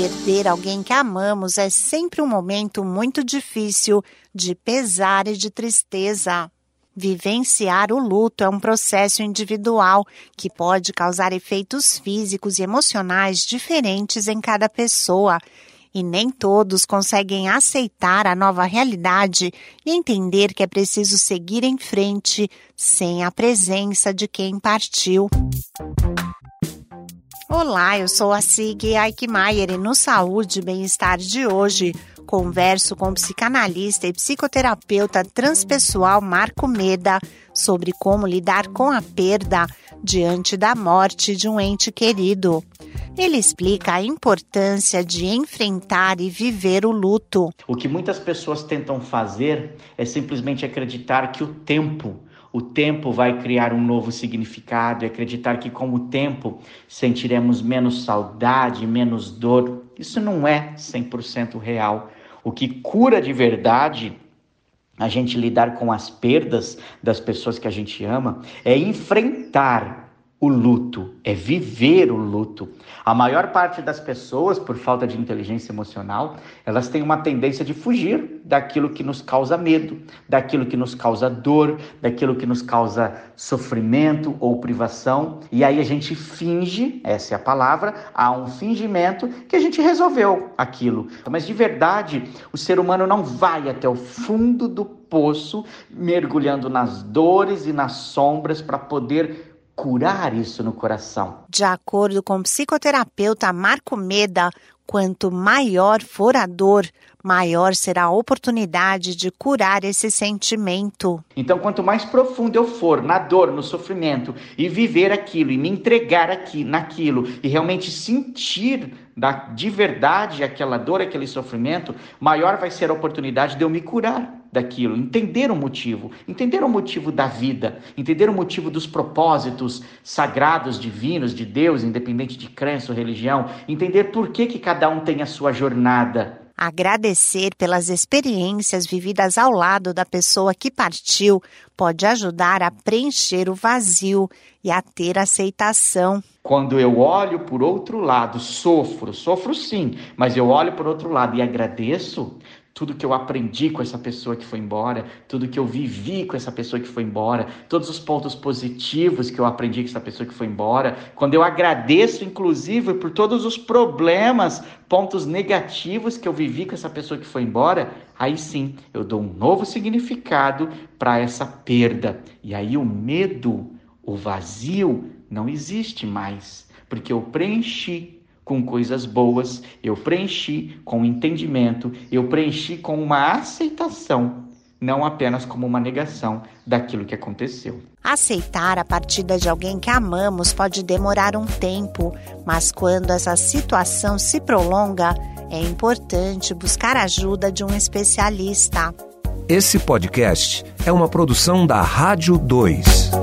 Perder alguém que amamos é sempre um momento muito difícil de pesar e de tristeza. Vivenciar o luto é um processo individual que pode causar efeitos físicos e emocionais diferentes em cada pessoa. E nem todos conseguem aceitar a nova realidade e entender que é preciso seguir em frente sem a presença de quem partiu. Olá, eu sou a Sig Eichmeier e no Saúde e Bem-Estar de hoje converso com o psicanalista e psicoterapeuta transpessoal Marco Meda sobre como lidar com a perda diante da morte de um ente querido. Ele explica a importância de enfrentar e viver o luto. O que muitas pessoas tentam fazer é simplesmente acreditar que o tempo o tempo vai criar um novo significado e acreditar que com o tempo sentiremos menos saudade, menos dor. Isso não é 100% real. O que cura de verdade a gente lidar com as perdas das pessoas que a gente ama é enfrentar o luto, é viver o luto. A maior parte das pessoas, por falta de inteligência emocional, elas têm uma tendência de fugir daquilo que nos causa medo, daquilo que nos causa dor, daquilo que nos causa sofrimento ou privação. E aí a gente finge, essa é a palavra, há um fingimento que a gente resolveu aquilo. Mas de verdade, o ser humano não vai até o fundo do poço, mergulhando nas dores e nas sombras para poder curar isso no coração. De acordo com o psicoterapeuta Marco Meda, quanto maior for a dor, maior será a oportunidade de curar esse sentimento. Então, quanto mais profundo eu for na dor, no sofrimento, e viver aquilo, e me entregar aqui, naquilo, e realmente sentir da, de verdade aquela dor, aquele sofrimento, maior vai ser a oportunidade de eu me curar daquilo, entender o motivo, entender o motivo da vida, entender o motivo dos propósitos sagrados, divinos de Deus, independente de crença ou religião, entender por que, que cada um tem a sua jornada. Agradecer pelas experiências vividas ao lado da pessoa que partiu pode ajudar a preencher o vazio e a ter aceitação. Quando eu olho por outro lado, sofro, sofro sim, mas eu olho por outro lado e agradeço, tudo que eu aprendi com essa pessoa que foi embora, tudo que eu vivi com essa pessoa que foi embora, todos os pontos positivos que eu aprendi com essa pessoa que foi embora, quando eu agradeço, inclusive, por todos os problemas, pontos negativos que eu vivi com essa pessoa que foi embora, aí sim eu dou um novo significado para essa perda. E aí o medo, o vazio, não existe mais, porque eu preenchi com coisas boas, eu preenchi com entendimento, eu preenchi com uma aceitação, não apenas como uma negação daquilo que aconteceu. Aceitar a partida de alguém que amamos pode demorar um tempo, mas quando essa situação se prolonga, é importante buscar a ajuda de um especialista. Esse podcast é uma produção da Rádio 2.